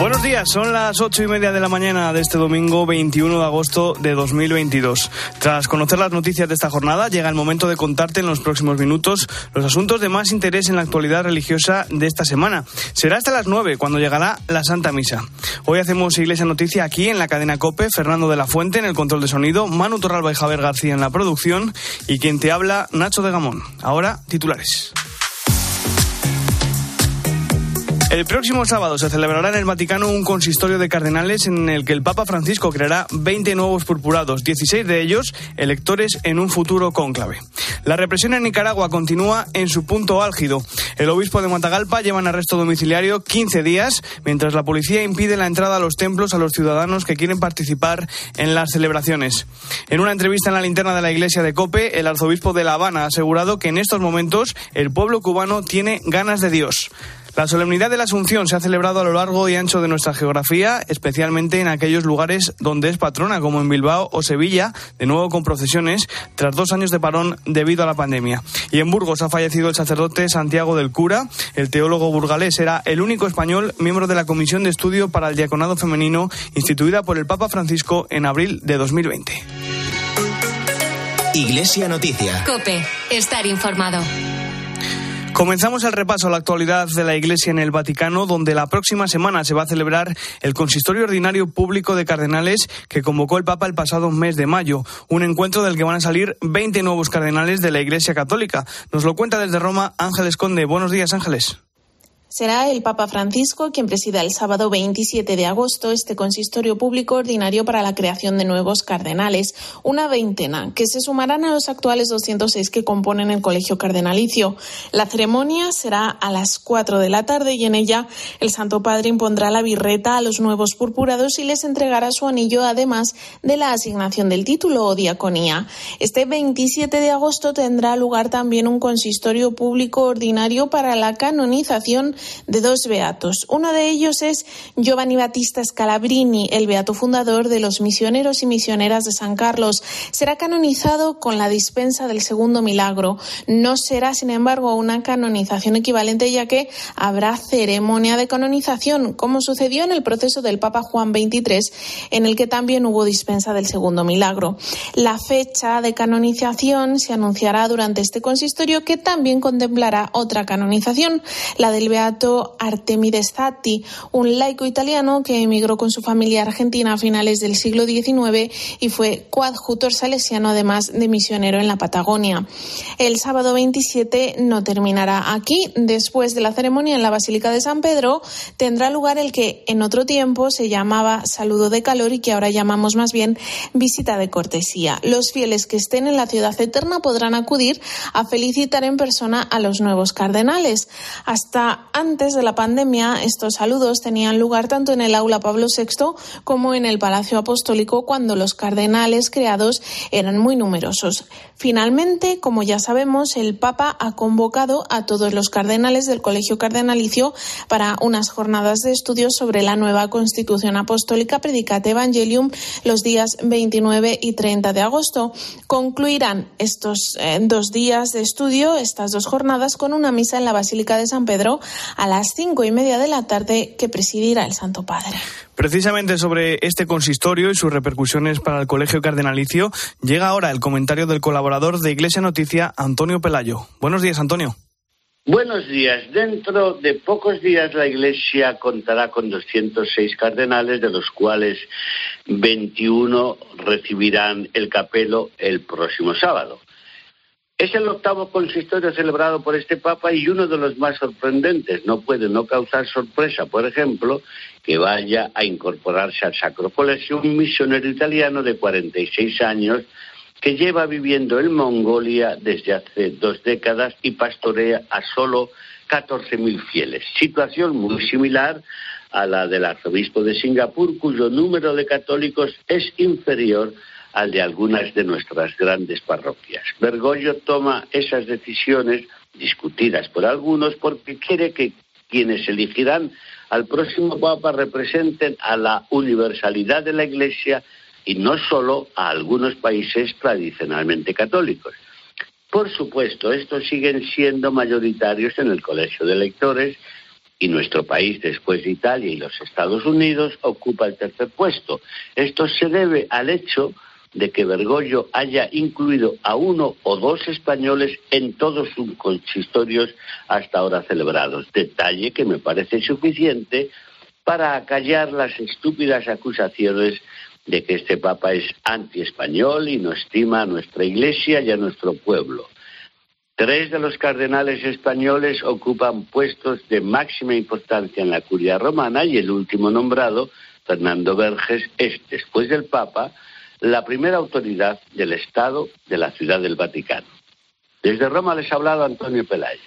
Buenos días, son las ocho y media de la mañana de este domingo 21 de agosto de 2022. Tras conocer las noticias de esta jornada, llega el momento de contarte en los próximos minutos los asuntos de más interés en la actualidad religiosa de esta semana. Será hasta las nueve cuando llegará la Santa Misa. Hoy hacemos Iglesia Noticia aquí en la cadena COPE, Fernando de la Fuente en el control de sonido, Manu Torralba y Javier García en la producción y quien te habla, Nacho de Gamón. Ahora, titulares. El próximo sábado se celebrará en el Vaticano un consistorio de cardenales en el que el Papa Francisco creará 20 nuevos purpurados, 16 de ellos electores en un futuro cónclave. La represión en Nicaragua continúa en su punto álgido. El obispo de Matagalpa lleva en arresto domiciliario 15 días, mientras la policía impide la entrada a los templos a los ciudadanos que quieren participar en las celebraciones. En una entrevista en la linterna de la iglesia de Cope, el arzobispo de La Habana ha asegurado que en estos momentos el pueblo cubano tiene ganas de Dios. La solemnidad de la Asunción se ha celebrado a lo largo y ancho de nuestra geografía, especialmente en aquellos lugares donde es patrona, como en Bilbao o Sevilla, de nuevo con procesiones, tras dos años de parón debido a la pandemia. Y en Burgos ha fallecido el sacerdote Santiago del Cura. El teólogo burgalés era el único español miembro de la Comisión de Estudio para el Diaconado Femenino, instituida por el Papa Francisco en abril de 2020. Iglesia Noticia. Cope, estar informado. Comenzamos el repaso a la actualidad de la Iglesia en el Vaticano, donde la próxima semana se va a celebrar el Consistorio Ordinario Público de Cardenales que convocó el Papa el pasado mes de mayo, un encuentro del que van a salir 20 nuevos cardenales de la Iglesia Católica. Nos lo cuenta desde Roma Ángeles Conde. Buenos días, Ángeles. Será el Papa Francisco quien presida el sábado 27 de agosto este consistorio público ordinario para la creación de nuevos cardenales, una veintena, que se sumarán a los actuales 206 que componen el colegio cardenalicio. La ceremonia será a las 4 de la tarde y en ella el Santo Padre impondrá la birreta a los nuevos purpurados y les entregará su anillo, además de la asignación del título o diaconía. Este 27 de agosto tendrá lugar también un consistorio público ordinario para la canonización de dos beatos. Uno de ellos es Giovanni Battista Scalabrini, el beato fundador de los misioneros y misioneras de San Carlos. Será canonizado con la dispensa del segundo milagro. No será, sin embargo, una canonización equivalente, ya que habrá ceremonia de canonización, como sucedió en el proceso del Papa Juan XXIII, en el que también hubo dispensa del segundo milagro. La fecha de canonización se anunciará durante este consistorio, que también contemplará otra canonización, la del beato Artemides Zatti, un laico italiano que emigró con su familia a Argentina a finales del siglo XIX y fue coadjutor salesiano, además de misionero en la Patagonia. El sábado 27 no terminará aquí. Después de la ceremonia en la Basílica de San Pedro, tendrá lugar el que en otro tiempo se llamaba saludo de calor y que ahora llamamos más bien visita de cortesía. Los fieles que estén en la ciudad eterna podrán acudir a felicitar en persona a los nuevos cardenales. Hasta antes de la pandemia, estos saludos tenían lugar tanto en el aula Pablo VI como en el Palacio Apostólico cuando los cardenales creados eran muy numerosos. Finalmente, como ya sabemos, el Papa ha convocado a todos los cardenales del Colegio Cardenalicio para unas jornadas de estudios sobre la nueva Constitución Apostólica Predicate Evangelium los días 29 y 30 de agosto. Concluirán estos eh, dos días de estudio, estas dos jornadas, con una misa en la Basílica de San Pedro a las cinco y media de la tarde que presidirá el Santo Padre. Precisamente sobre este consistorio y sus repercusiones para el Colegio Cardenalicio, llega ahora el comentario del colaborador de Iglesia Noticia, Antonio Pelayo. Buenos días, Antonio. Buenos días. Dentro de pocos días la Iglesia contará con 206 cardenales, de los cuales 21 recibirán el capelo el próximo sábado. Es el octavo consistorio celebrado por este Papa y uno de los más sorprendentes. No puede no causar sorpresa, por ejemplo, que vaya a incorporarse al Sacro Colegio un misionero italiano de 46 años que lleva viviendo en Mongolia desde hace dos décadas y pastorea a solo 14.000 fieles. Situación muy similar a la del arzobispo de Singapur, cuyo número de católicos es inferior al de algunas de nuestras grandes parroquias. Bergoglio toma esas decisiones discutidas por algunos porque quiere que quienes elegirán al próximo Papa representen a la universalidad de la Iglesia y no solo a algunos países tradicionalmente católicos. Por supuesto, estos siguen siendo mayoritarios en el colegio de lectores y nuestro país, después de Italia y los Estados Unidos, ocupa el tercer puesto. Esto se debe al hecho de que Bergoglio haya incluido a uno o dos españoles en todos sus consistorios hasta ahora celebrados, detalle que me parece suficiente para acallar las estúpidas acusaciones de que este Papa es anti-español y no estima a nuestra Iglesia y a nuestro pueblo. Tres de los cardenales españoles ocupan puestos de máxima importancia en la curia romana y el último nombrado, Fernando Verges, es, después del Papa, la primera autoridad del Estado de la Ciudad del Vaticano. Desde Roma les ha hablado Antonio Pelayo.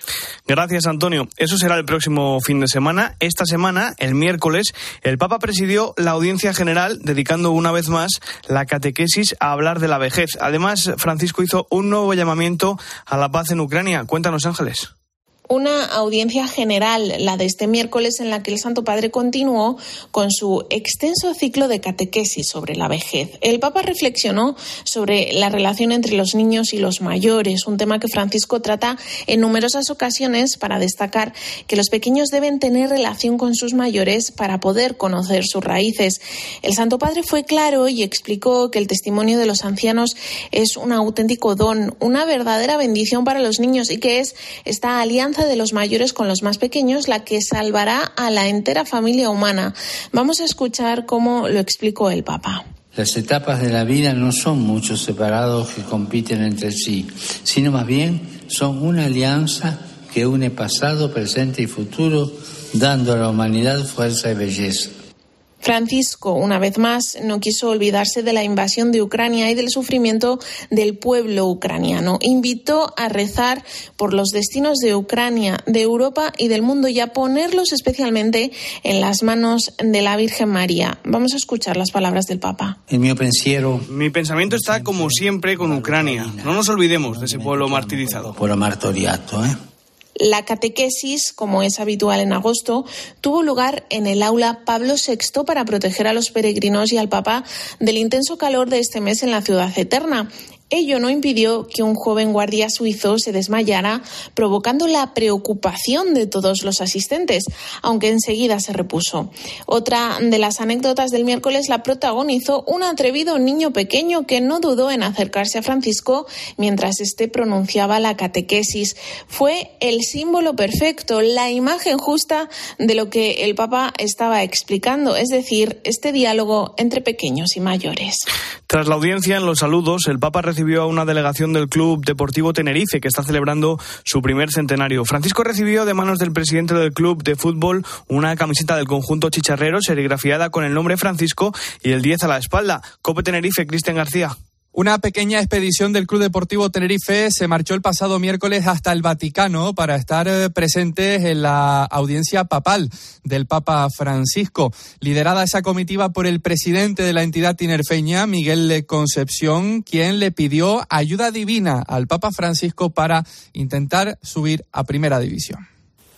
Gracias, Antonio. Eso será el próximo fin de semana. Esta semana, el miércoles, el Papa presidió la audiencia general, dedicando una vez más la catequesis a hablar de la vejez. Además, Francisco hizo un nuevo llamamiento a la paz en Ucrania. Cuéntanos, Ángeles una audiencia general, la de este miércoles, en la que el Santo Padre continuó con su extenso ciclo de catequesis sobre la vejez. El Papa reflexionó sobre la relación entre los niños y los mayores, un tema que Francisco trata en numerosas ocasiones para destacar que los pequeños deben tener relación con sus mayores para poder conocer sus raíces. El Santo Padre fue claro y explicó que el testimonio de los ancianos es un auténtico don, una verdadera bendición para los niños y que es esta alianza de los mayores con los más pequeños la que salvará a la entera familia humana. Vamos a escuchar cómo lo explicó el Papa. Las etapas de la vida no son muchos separados que compiten entre sí, sino más bien son una alianza que une pasado, presente y futuro, dando a la humanidad fuerza y belleza. Francisco, una vez más, no quiso olvidarse de la invasión de Ucrania y del sufrimiento del pueblo ucraniano. Invitó a rezar por los destinos de Ucrania, de Europa y del mundo y a ponerlos especialmente en las manos de la Virgen María. Vamos a escuchar las palabras del Papa. El mío pensiero. Mi pensamiento está como siempre con Ucrania. No nos olvidemos de ese pueblo martirizado. Pueblo martoriato, ¿eh? La catequesis, como es habitual en agosto, tuvo lugar en el aula Pablo VI para proteger a los peregrinos y al Papa del intenso calor de este mes en la ciudad eterna. Ello no impidió que un joven guardia suizo se desmayara, provocando la preocupación de todos los asistentes, aunque enseguida se repuso. Otra de las anécdotas del miércoles la protagonizó un atrevido niño pequeño que no dudó en acercarse a Francisco mientras éste pronunciaba la catequesis. Fue el símbolo perfecto, la imagen justa de lo que el Papa estaba explicando, es decir, este diálogo entre pequeños y mayores. Tras la audiencia en los saludos, el Papa recibió recibió a una delegación del Club Deportivo Tenerife, que está celebrando su primer centenario. Francisco recibió de manos del presidente del club de fútbol una camiseta del conjunto chicharrero serigrafiada con el nombre Francisco y el 10 a la espalda. Cope Tenerife, Cristian García. Una pequeña expedición del Club Deportivo Tenerife se marchó el pasado miércoles hasta el Vaticano para estar eh, presentes en la audiencia papal del Papa Francisco. Liderada esa comitiva por el presidente de la entidad tinerfeña, Miguel Concepción, quien le pidió ayuda divina al Papa Francisco para intentar subir a Primera División.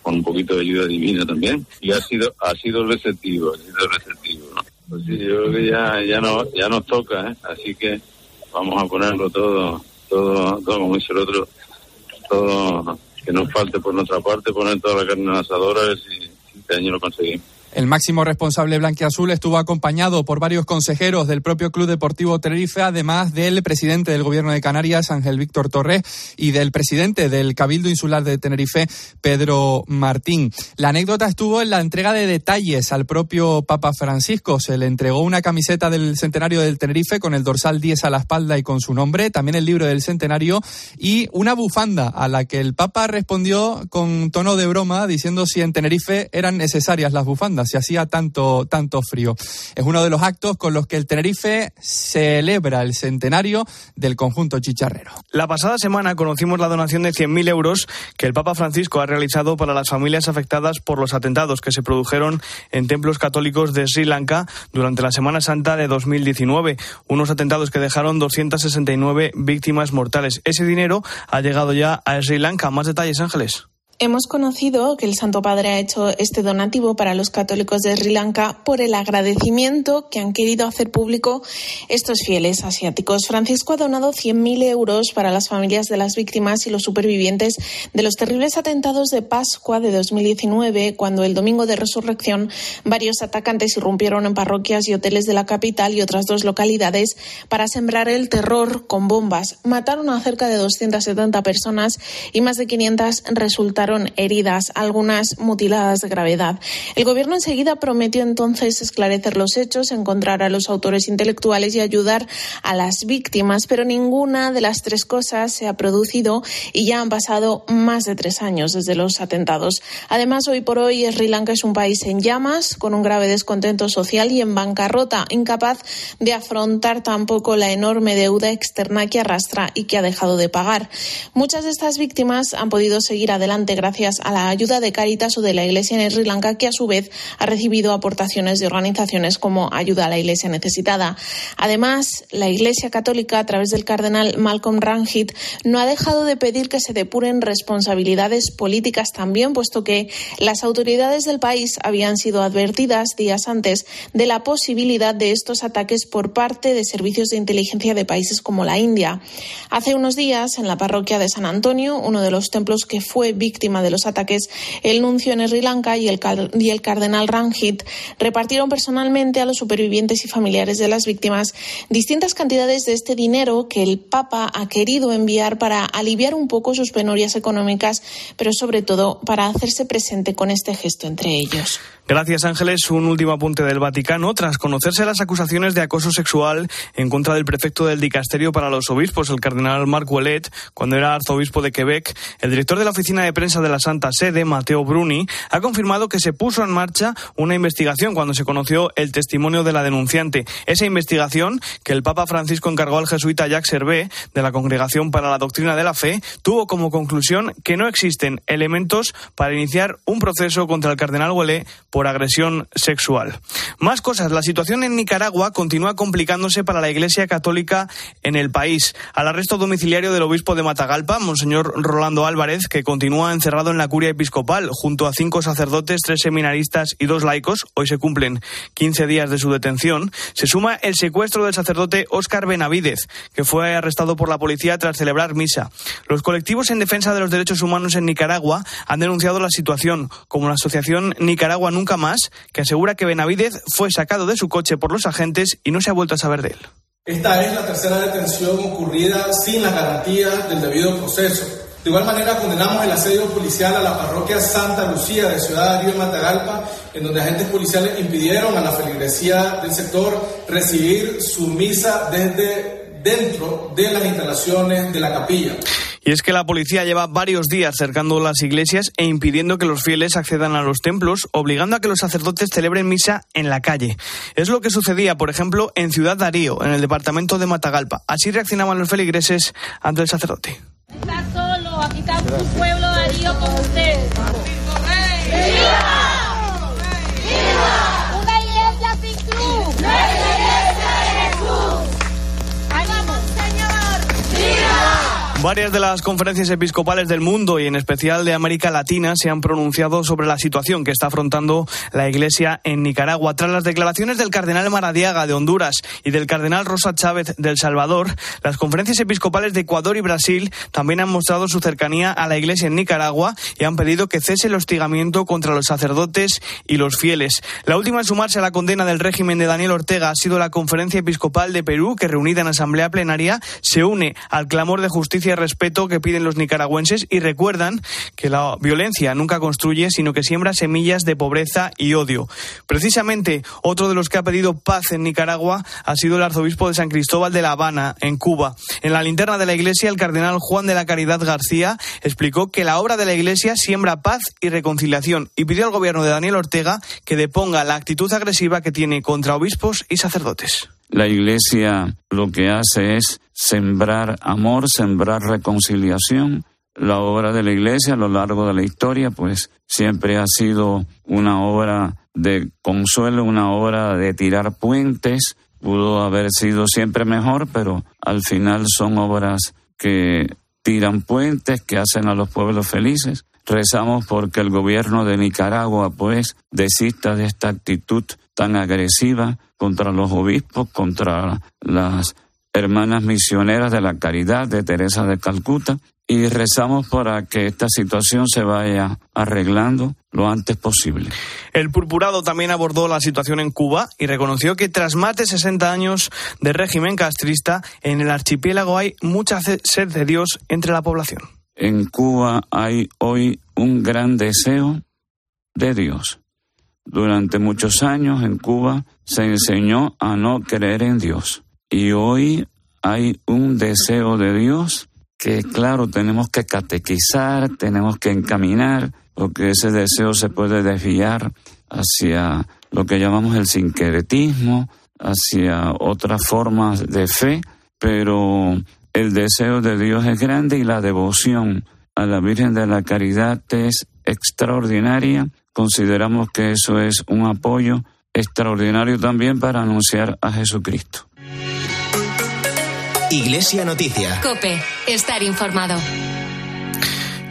Con un poquito de ayuda divina también. Y ha sido, ha sido receptivo, ha sido receptivo. Pues sí, yo creo que ya, ya nos toca, ¿eh? así que vamos a ponerlo todo, todo, todo como dice el otro, todo que nos falte por nuestra parte, poner toda la carne en asadora y este año lo conseguimos. El máximo responsable blanquiazul estuvo acompañado por varios consejeros del propio Club Deportivo Tenerife, además del presidente del Gobierno de Canarias, Ángel Víctor Torres, y del presidente del Cabildo Insular de Tenerife, Pedro Martín. La anécdota estuvo en la entrega de detalles al propio Papa Francisco. Se le entregó una camiseta del centenario del Tenerife con el dorsal 10 a la espalda y con su nombre, también el libro del centenario y una bufanda a la que el Papa respondió con tono de broma diciendo si en Tenerife eran necesarias las bufandas si hacía tanto, tanto frío. Es uno de los actos con los que el Tenerife celebra el centenario del conjunto chicharrero. La pasada semana conocimos la donación de 100.000 euros que el Papa Francisco ha realizado para las familias afectadas por los atentados que se produjeron en templos católicos de Sri Lanka durante la Semana Santa de 2019. Unos atentados que dejaron 269 víctimas mortales. Ese dinero ha llegado ya a Sri Lanka. Más detalles, Ángeles. Hemos conocido que el Santo Padre ha hecho este donativo para los católicos de Sri Lanka por el agradecimiento que han querido hacer público estos fieles asiáticos. Francisco ha donado 100.000 euros para las familias de las víctimas y los supervivientes de los terribles atentados de Pascua de 2019, cuando el domingo de resurrección varios atacantes irrumpieron en parroquias y hoteles de la capital y otras dos localidades para sembrar el terror con bombas. Mataron a cerca de 270 personas y más de 500 resultaron heridas, algunas mutiladas de gravedad. El gobierno enseguida prometió entonces esclarecer los hechos, encontrar a los autores intelectuales y ayudar a las víctimas, pero ninguna de las tres cosas se ha producido y ya han pasado más de tres años desde los atentados. Además, hoy por hoy Sri Lanka es un país en llamas, con un grave descontento social y en bancarrota, incapaz de afrontar tampoco la enorme deuda externa que arrastra y que ha dejado de pagar. Muchas de estas víctimas han podido seguir adelante gracias a la ayuda de Caritas o de la Iglesia en Sri Lanka, que a su vez ha recibido aportaciones de organizaciones como Ayuda a la Iglesia Necesitada. Además, la Iglesia Católica, a través del cardenal Malcolm Ranjit, no ha dejado de pedir que se depuren responsabilidades políticas también, puesto que las autoridades del país habían sido advertidas días antes de la posibilidad de estos ataques por parte de servicios de inteligencia de países como la India. Hace unos días, en la parroquia de San Antonio, uno de los templos que fue víctima de los ataques, el nuncio en Sri Lanka y el, cardenal Ranjit repartieron personalmente a los supervivientes y familiares de las víctimas distintas cantidades de este dinero que el Papa ha querido enviar para aliviar un poco sus penurias económicas, pero sobre todo para hacerse presente con este gesto entre ellos. Gracias, Ángeles. Un último apunte del Vaticano. Tras conocerse las acusaciones de acoso sexual en contra del prefecto del dicasterio para los obispos, el cardenal Marc Ouellet, cuando era arzobispo de Quebec, el director de la oficina de prensa de la Santa Sede, Mateo Bruni, ha confirmado que se puso en marcha una investigación cuando se conoció el testimonio de la denunciante. Esa investigación, que el Papa Francisco encargó al jesuita Jacques Servet, de la Congregación para la Doctrina de la Fe, tuvo como conclusión que no existen elementos para iniciar un proceso contra el cardenal Ouellet por agresión sexual. Más cosas. La situación en Nicaragua continúa complicándose para la Iglesia Católica en el país. Al arresto domiciliario del obispo de Matagalpa, Monseñor Rolando Álvarez, que continúa encerrado en la curia episcopal, junto a cinco sacerdotes, tres seminaristas y dos laicos, hoy se cumplen 15 días de su detención, se suma el secuestro del sacerdote Óscar Benavidez, que fue arrestado por la policía tras celebrar misa. Los colectivos en defensa de los derechos humanos en Nicaragua han denunciado la situación, como la Asociación Nicaragua Nunca más, que asegura que Benavidez fue sacado de su coche por los agentes y no se ha vuelto a saber de él. Esta es la tercera detención ocurrida sin las garantías del debido proceso. De igual manera, condenamos el asedio policial a la parroquia Santa Lucía de Ciudad Río Matagalpa, en donde agentes policiales impidieron a la feligresía del sector recibir su misa desde dentro de las instalaciones de la capilla. Y es que la policía lleva varios días cercando las iglesias e impidiendo que los fieles accedan a los templos, obligando a que los sacerdotes celebren misa en la calle. Es lo que sucedía, por ejemplo, en Ciudad Darío, en el departamento de Matagalpa. Así reaccionaban los feligreses ante el sacerdote. Está solo, aquí está su pueblo Darío con usted. Varias de las conferencias episcopales del mundo y en especial de América Latina se han pronunciado sobre la situación que está afrontando la Iglesia en Nicaragua. Tras las declaraciones del cardenal Maradiaga de Honduras y del cardenal Rosa Chávez del Salvador, las conferencias episcopales de Ecuador y Brasil también han mostrado su cercanía a la Iglesia en Nicaragua y han pedido que cese el hostigamiento contra los sacerdotes y los fieles. La última en sumarse a la condena del régimen de Daniel Ortega ha sido la Conferencia Episcopal de Perú, que reunida en asamblea plenaria se une al clamor de justicia respeto que piden los nicaragüenses y recuerdan que la violencia nunca construye, sino que siembra semillas de pobreza y odio. Precisamente, otro de los que ha pedido paz en Nicaragua ha sido el arzobispo de San Cristóbal de La Habana, en Cuba. En la linterna de la iglesia, el cardenal Juan de la Caridad García explicó que la obra de la iglesia siembra paz y reconciliación y pidió al gobierno de Daniel Ortega que deponga la actitud agresiva que tiene contra obispos y sacerdotes. La Iglesia lo que hace es sembrar amor, sembrar reconciliación. La obra de la Iglesia a lo largo de la historia, pues siempre ha sido una obra de consuelo, una obra de tirar puentes. Pudo haber sido siempre mejor, pero al final son obras que tiran puentes, que hacen a los pueblos felices. rezamos porque el gobierno de Nicaragua pues desista de esta actitud tan agresiva contra los obispos, contra las hermanas misioneras de la caridad de Teresa de Calcuta y rezamos para que esta situación se vaya arreglando lo antes posible. El purpurado también abordó la situación en Cuba y reconoció que tras más de 60 años de régimen castrista, en el archipiélago hay mucha sed de Dios entre la población. En Cuba hay hoy un gran deseo de Dios. Durante muchos años en Cuba se enseñó a no creer en Dios y hoy hay un deseo de Dios que claro, tenemos que catequizar, tenemos que encaminar, porque ese deseo se puede desviar hacia lo que llamamos el sincretismo, hacia otras formas de fe, pero el deseo de Dios es grande y la devoción a la Virgen de la Caridad es extraordinaria. Consideramos que eso es un apoyo extraordinario también para anunciar a Jesucristo. Iglesia Noticia. Cope, estar informado.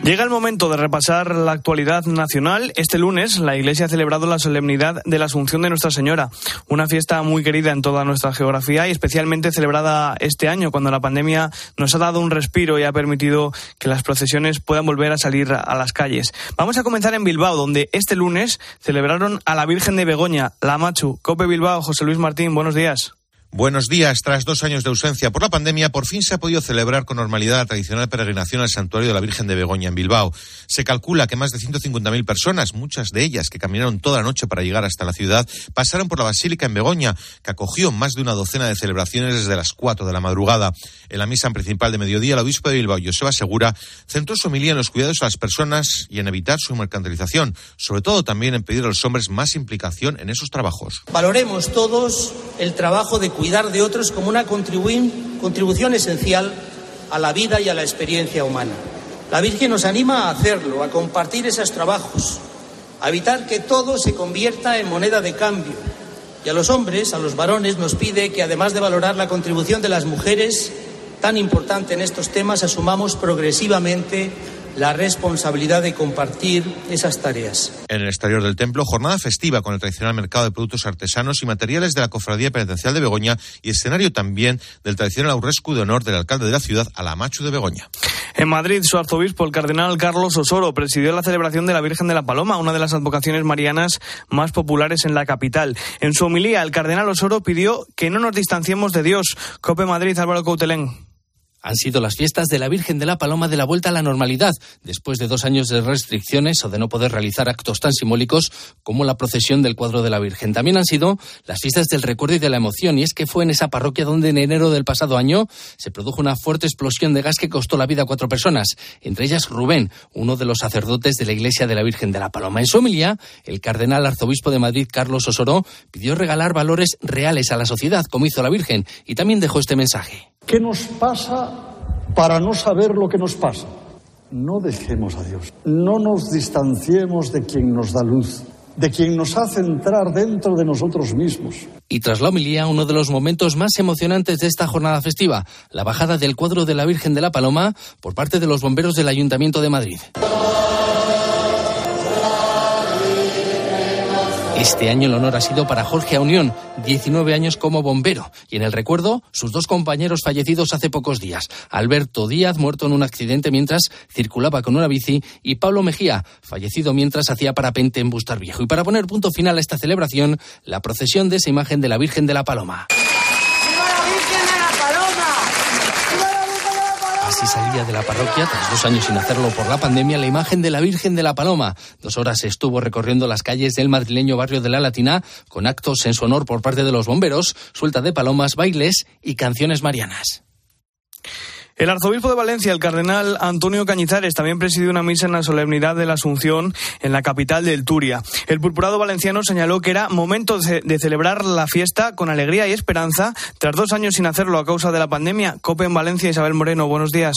Llega el momento de repasar la actualidad nacional. Este lunes la Iglesia ha celebrado la solemnidad de la Asunción de Nuestra Señora, una fiesta muy querida en toda nuestra geografía y especialmente celebrada este año cuando la pandemia nos ha dado un respiro y ha permitido que las procesiones puedan volver a salir a las calles. Vamos a comenzar en Bilbao, donde este lunes celebraron a la Virgen de Begoña, la Machu. Cope Bilbao, José Luis Martín, buenos días. Buenos días. Tras dos años de ausencia por la pandemia, por fin se ha podido celebrar con normalidad la tradicional peregrinación al santuario de la Virgen de Begoña en Bilbao. Se calcula que más de 150.000 personas, muchas de ellas que caminaron toda la noche para llegar hasta la ciudad, pasaron por la Basílica en Begoña, que acogió más de una docena de celebraciones desde las 4 de la madrugada. En la misa principal de mediodía, el obispo de Bilbao, Joseba Segura, centró su homilía en los cuidados a las personas y en evitar su mercantilización, sobre todo también en pedir a los hombres más implicación en esos trabajos. Valoremos todos el trabajo de cuidar de otros como una contribución esencial a la vida y a la experiencia humana. La Virgen nos anima a hacerlo, a compartir esos trabajos, a evitar que todo se convierta en moneda de cambio. Y a los hombres, a los varones, nos pide que además de valorar la contribución de las mujeres, tan importante en estos temas, asumamos progresivamente la responsabilidad de compartir esas tareas. En el exterior del templo, jornada festiva con el tradicional mercado de productos artesanos y materiales de la Cofradía Penitencial de Begoña y escenario también del tradicional aurrescu de honor del alcalde de la ciudad, Alamachu de Begoña. En Madrid, su arzobispo, el cardenal Carlos Osoro, presidió la celebración de la Virgen de la Paloma, una de las advocaciones marianas más populares en la capital. En su homilía, el cardenal Osoro pidió que no nos distanciemos de Dios. Cope Madrid, Álvaro Coutelén han sido las fiestas de la Virgen de la Paloma de la vuelta a la normalidad, después de dos años de restricciones o de no poder realizar actos tan simbólicos como la procesión del cuadro de la Virgen. También han sido las fiestas del recuerdo y de la emoción, y es que fue en esa parroquia donde en enero del pasado año se produjo una fuerte explosión de gas que costó la vida a cuatro personas, entre ellas Rubén, uno de los sacerdotes de la Iglesia de la Virgen de la Paloma. En su homilía, el cardenal arzobispo de Madrid, Carlos Osoro, pidió regalar valores reales a la sociedad, como hizo la Virgen, y también dejó este mensaje. ¿Qué nos pasa para no saber lo que nos pasa? No dejemos a Dios. No nos distanciemos de quien nos da luz, de quien nos hace entrar dentro de nosotros mismos. Y tras la homilía, uno de los momentos más emocionantes de esta jornada festiva, la bajada del cuadro de la Virgen de la Paloma por parte de los bomberos del Ayuntamiento de Madrid. Este año el honor ha sido para Jorge Unión, 19 años como bombero, y en el recuerdo sus dos compañeros fallecidos hace pocos días, Alberto Díaz, muerto en un accidente mientras circulaba con una bici, y Pablo Mejía, fallecido mientras hacía parapente en Bustar Viejo. Y para poner punto final a esta celebración, la procesión de esa imagen de la Virgen de la Paloma. Así salía de la parroquia, tras dos años sin hacerlo por la pandemia, la imagen de la Virgen de la Paloma. Dos horas estuvo recorriendo las calles del madrileño barrio de la Latina con actos en su honor por parte de los bomberos, suelta de palomas, bailes y canciones marianas. El arzobispo de Valencia, el cardenal Antonio Cañizares, también presidió una misa en la solemnidad de la Asunción en la capital del Turia. El purpurado valenciano señaló que era momento de celebrar la fiesta con alegría y esperanza tras dos años sin hacerlo a causa de la pandemia. COPE en Valencia, Isabel Moreno, buenos días.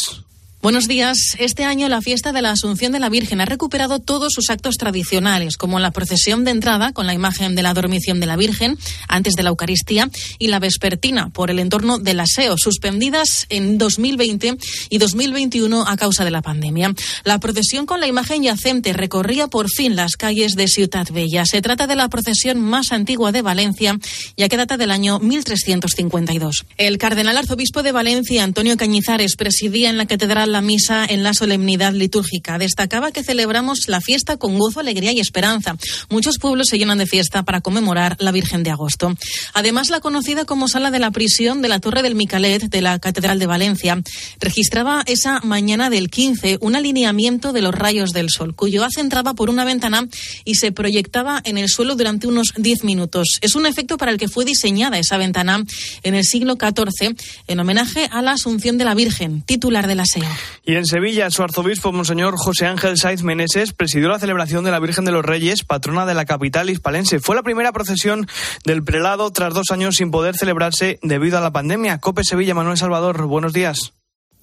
Buenos días. Este año la fiesta de la Asunción de la Virgen ha recuperado todos sus actos tradicionales, como la procesión de entrada con la imagen de la dormición de la Virgen antes de la Eucaristía y la vespertina por el entorno del aseo, suspendidas en 2020 y 2021 a causa de la pandemia. La procesión con la imagen yacente recorría por fin las calles de Ciudad Bella. Se trata de la procesión más antigua de Valencia, ya que data del año 1352. El cardenal arzobispo de Valencia, Antonio Cañizares, presidía en la catedral la misa en la solemnidad litúrgica. Destacaba que celebramos la fiesta con gozo, alegría y esperanza. Muchos pueblos se llenan de fiesta para conmemorar la Virgen de Agosto. Además, la conocida como sala de la prisión de la Torre del Micalet de la Catedral de Valencia registraba esa mañana del 15 un alineamiento de los rayos del sol, cuyo haz entraba por una ventana y se proyectaba en el suelo durante unos 10 minutos. Es un efecto para el que fue diseñada esa ventana en el siglo XIV en homenaje a la Asunción de la Virgen, titular de la SEO. Y en Sevilla, su arzobispo, Monseñor José Ángel Saiz Meneses, presidió la celebración de la Virgen de los Reyes, patrona de la capital hispalense. Fue la primera procesión del prelado tras dos años sin poder celebrarse debido a la pandemia. Cope Sevilla, Manuel Salvador, buenos días.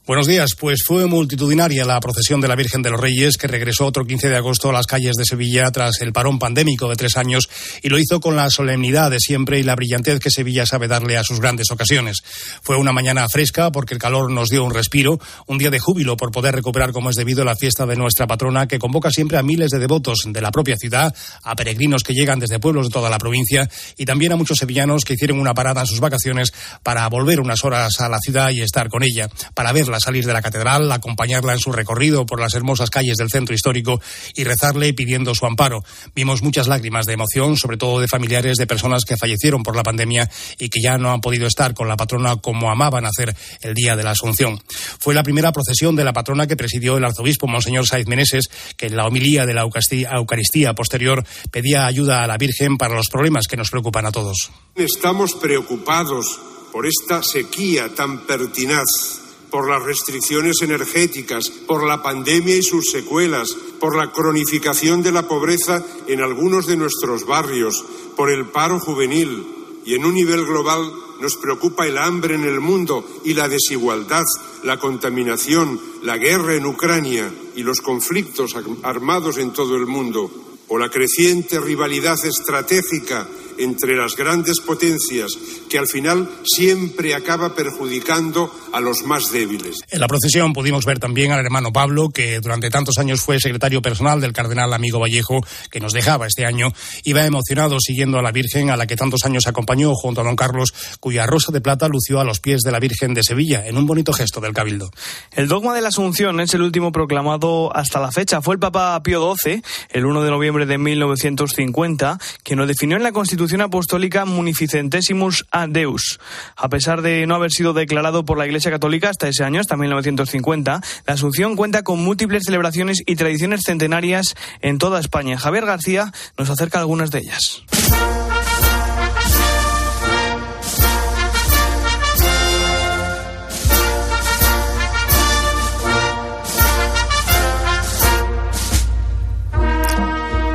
Buenos días. Pues fue multitudinaria la procesión de la Virgen de los Reyes que regresó otro 15 de agosto a las calles de Sevilla tras el parón pandémico de tres años y lo hizo con la solemnidad de siempre y la brillantez que Sevilla sabe darle a sus grandes ocasiones. Fue una mañana fresca porque el calor nos dio un respiro, un día de júbilo por poder recuperar como es debido la fiesta de nuestra patrona que convoca siempre a miles de devotos de la propia ciudad, a peregrinos que llegan desde pueblos de toda la provincia y también a muchos sevillanos que hicieron una parada en sus vacaciones para volver unas horas a la ciudad y estar con ella, para verla salir de la catedral, acompañarla en su recorrido por las hermosas calles del centro histórico y rezarle pidiendo su amparo. Vimos muchas lágrimas de emoción, sobre todo de familiares de personas que fallecieron por la pandemia y que ya no han podido estar con la patrona como amaban hacer el día de la Asunción. Fue la primera procesión de la patrona que presidió el arzobispo Monseñor Saiz Meneses, que en la homilía de la Eucaristía posterior pedía ayuda a la Virgen para los problemas que nos preocupan a todos. Estamos preocupados por esta sequía tan pertinaz por las restricciones energéticas, por la pandemia y sus secuelas, por la cronificación de la pobreza en algunos de nuestros barrios, por el paro juvenil y en un nivel global nos preocupa el hambre en el mundo y la desigualdad, la contaminación, la guerra en Ucrania y los conflictos armados en todo el mundo, o la creciente rivalidad estratégica entre las grandes potencias que al final siempre acaba perjudicando a los más débiles. En la procesión pudimos ver también al hermano Pablo, que durante tantos años fue secretario personal del cardenal amigo Vallejo, que nos dejaba este año. Iba emocionado siguiendo a la Virgen, a la que tantos años acompañó junto a don Carlos, cuya rosa de plata lució a los pies de la Virgen de Sevilla, en un bonito gesto del Cabildo. El dogma de la Asunción es el último proclamado hasta la fecha. Fue el Papa Pío XII, el 1 de noviembre de 1950, quien lo definió en la Constitución Apostólica Munificentesimus a Deus. A pesar de no haber sido declarado por la Iglesia Católica hasta ese año, hasta 1950, la Asunción cuenta con múltiples celebraciones y tradiciones centenarias en toda España. Javier García nos acerca algunas de ellas.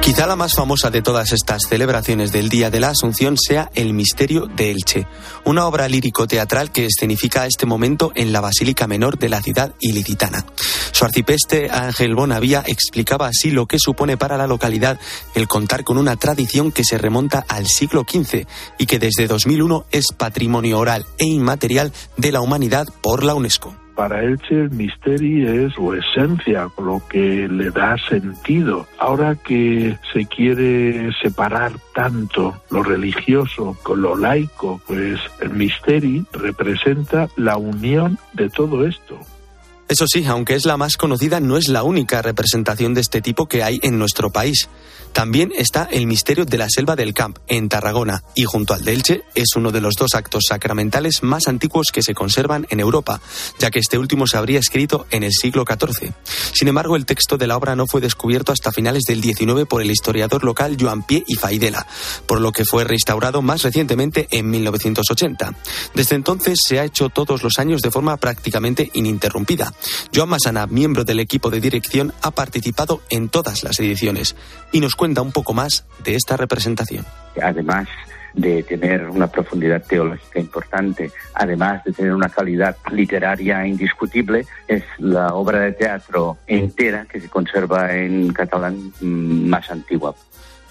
Quizá la más famosa de todas estas celebraciones del Día de la Asunción sea El Misterio de Elche, una obra lírico-teatral que escenifica este momento en la Basílica Menor de la ciudad ilicitana. Su arcipeste Ángel Bonavía explicaba así lo que supone para la localidad el contar con una tradición que se remonta al siglo XV y que desde 2001 es patrimonio oral e inmaterial de la humanidad por la UNESCO para Elche el misterio es su esencia, lo que le da sentido. Ahora que se quiere separar tanto lo religioso con lo laico, pues el misterio representa la unión de todo esto. Eso sí, aunque es la más conocida, no es la única representación de este tipo que hay en nuestro país. También está el misterio de la selva del Camp, en Tarragona, y junto al Delche es uno de los dos actos sacramentales más antiguos que se conservan en Europa, ya que este último se habría escrito en el siglo XIV. Sin embargo, el texto de la obra no fue descubierto hasta finales del XIX por el historiador local Joan Pie y Faidela, por lo que fue restaurado más recientemente en 1980. Desde entonces se ha hecho todos los años de forma prácticamente ininterrumpida. Joan Masana, miembro del equipo de dirección, ha participado en todas las ediciones y nos cuenta un poco más de esta representación. Además, de tener una profundidad teológica importante, además de tener una calidad literaria indiscutible, es la obra de teatro entera que se conserva en catalán mm, más antigua.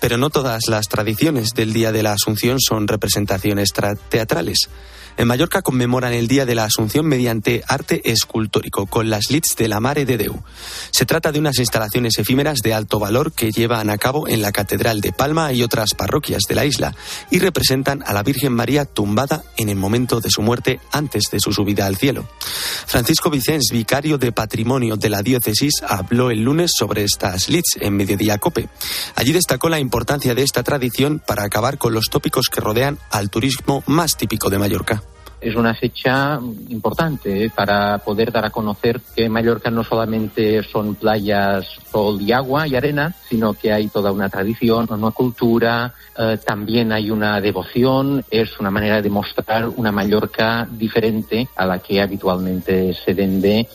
Pero no todas las tradiciones del Día de la Asunción son representaciones teatrales. En Mallorca conmemoran el Día de la Asunción mediante arte escultórico, con las Lits de la Mare de Deu. Se trata de unas instalaciones efímeras de alto valor que llevan a cabo en la Catedral de Palma y otras parroquias de la isla y representan a la Virgen María tumbada en el momento de su muerte antes de su subida al cielo. Francisco Vicens, vicario de Patrimonio de la Diócesis, habló el lunes sobre estas Lits en Mediodía Cope. Allí destacó la importancia de esta tradición para acabar con los tópicos que rodean al turismo más típico de Mallorca es una fecha importante ¿eh? para poder dar a conocer que Mallorca no solamente son playas, sol y agua y arena, sino que hay toda una tradición, una cultura, eh, también hay una devoción, es una manera de mostrar una Mallorca diferente a la que habitualmente se vende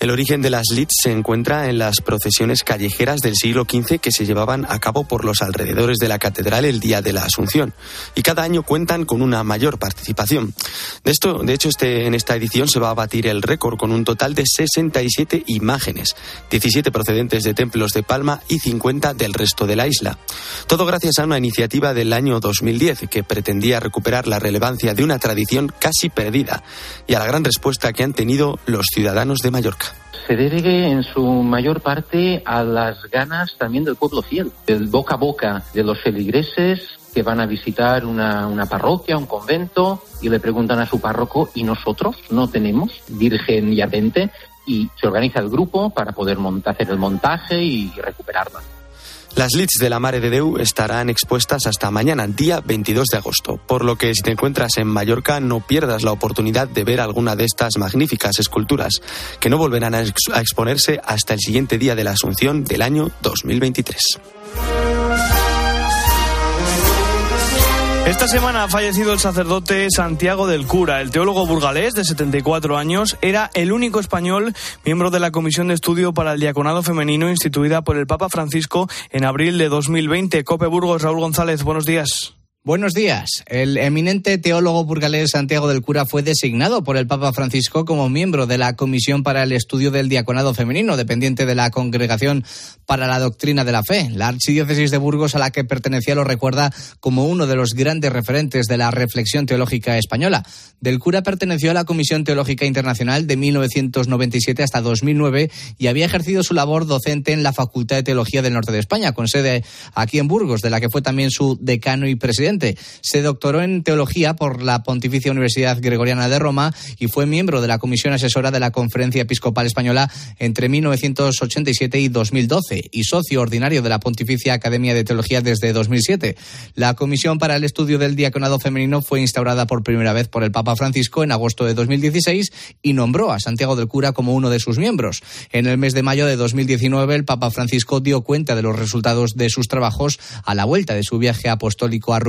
el origen de las Lits se encuentra en las procesiones callejeras del siglo XV que se llevaban a cabo por los alrededores de la catedral el día de la Asunción y cada año cuentan con una mayor participación. De esto, de hecho, este, en esta edición se va a batir el récord con un total de 67 imágenes, 17 procedentes de templos de Palma y 50 del resto de la isla. Todo gracias a una iniciativa del año 2010 que pretendía recuperar la relevancia de una tradición casi perdida y a la gran respuesta que han tenido los ciudadanos de Mallorca se debe en su mayor parte a las ganas también del pueblo fiel, del boca a boca de los feligreses que van a visitar una, una, parroquia, un convento, y le preguntan a su párroco, ¿y nosotros no tenemos Virgen y Adente? Y se organiza el grupo para poder hacer el montaje y recuperarla. Las leads de la Mare de Deu estarán expuestas hasta mañana, día 22 de agosto, por lo que si te encuentras en Mallorca no pierdas la oportunidad de ver alguna de estas magníficas esculturas, que no volverán a, exponerse hasta el siguiente día de la Asunción del año 2023. Esta semana ha fallecido el sacerdote Santiago del Cura. El teólogo burgalés de 74 años era el único español miembro de la Comisión de Estudio para el Diaconado Femenino instituida por el Papa Francisco en abril de 2020. Cope Burgos, Raúl González, buenos días. Buenos días. El eminente teólogo burgalés Santiago del Cura fue designado por el Papa Francisco como miembro de la Comisión para el Estudio del Diaconado Femenino, dependiente de la Congregación para la Doctrina de la Fe. La Archidiócesis de Burgos, a la que pertenecía, lo recuerda como uno de los grandes referentes de la reflexión teológica española. Del Cura perteneció a la Comisión Teológica Internacional de 1997 hasta 2009 y había ejercido su labor docente en la Facultad de Teología del Norte de España, con sede aquí en Burgos, de la que fue también su decano y presidente. Se doctoró en teología por la Pontificia Universidad Gregoriana de Roma y fue miembro de la comisión asesora de la Conferencia Episcopal Española entre 1987 y 2012 y socio ordinario de la Pontificia Academia de Teología desde 2007. La Comisión para el Estudio del Diaconado Femenino fue instaurada por primera vez por el Papa Francisco en agosto de 2016 y nombró a Santiago del Cura como uno de sus miembros. En el mes de mayo de 2019, el Papa Francisco dio cuenta de los resultados de sus trabajos a la vuelta de su viaje apostólico a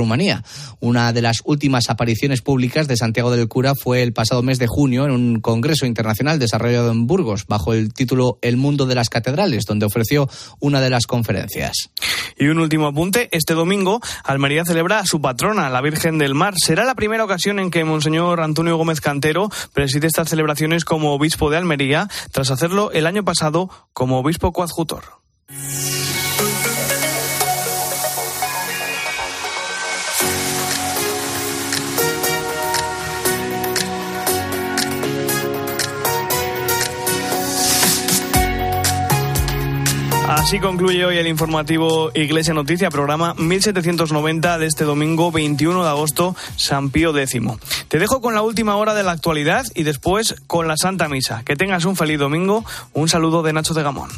Una de las últimas apariciones públicas de Santiago del Cura fue el pasado mes de junio en un congreso internacional desarrollado en Burgos bajo el título El mundo de las catedrales, donde ofreció una de las conferencias. Y un último apunte, este domingo Almería celebra a su patrona, la Virgen del Mar. Será la primera ocasión en que Monseñor Antonio Gómez Cantero preside estas celebraciones como obispo de Almería, tras hacerlo el año pasado como obispo coadjutor. Así concluye hoy el informativo Iglesia Noticia, programa 1790 de este domingo 21 de agosto, San Pío X. Te dejo con la última hora de la actualidad y después con la Santa Misa. Que tengas un feliz domingo. Un saludo de Nacho de Gamón.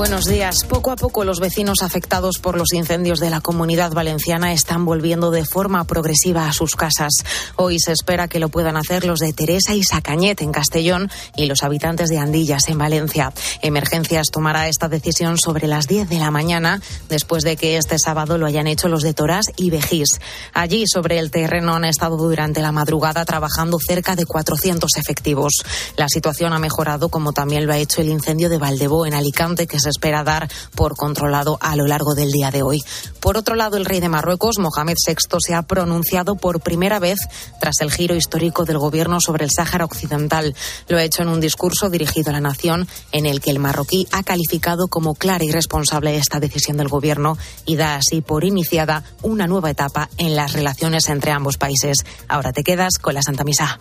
Buenos días. Poco a poco los vecinos afectados por los incendios de la comunidad valenciana están volviendo de forma progresiva a sus casas. Hoy se espera que lo puedan hacer los de Teresa y Sacañet en Castellón y los habitantes de Andillas en Valencia. Emergencias tomará esta decisión sobre las 10 de la mañana después de que este sábado lo hayan hecho los de Torás y Vejís. Allí sobre el terreno han estado durante la madrugada trabajando cerca de 400 efectivos. La situación ha mejorado como también lo ha hecho el incendio de Valdebó en Alicante que se espera dar por controlado a lo largo del día de hoy. Por otro lado, el rey de Marruecos, Mohamed VI, se ha pronunciado por primera vez tras el giro histórico del gobierno sobre el Sáhara Occidental. Lo ha hecho en un discurso dirigido a la nación en el que el marroquí ha calificado como clara y responsable esta decisión del gobierno y da así por iniciada una nueva etapa en las relaciones entre ambos países. Ahora te quedas con la Santa Misa.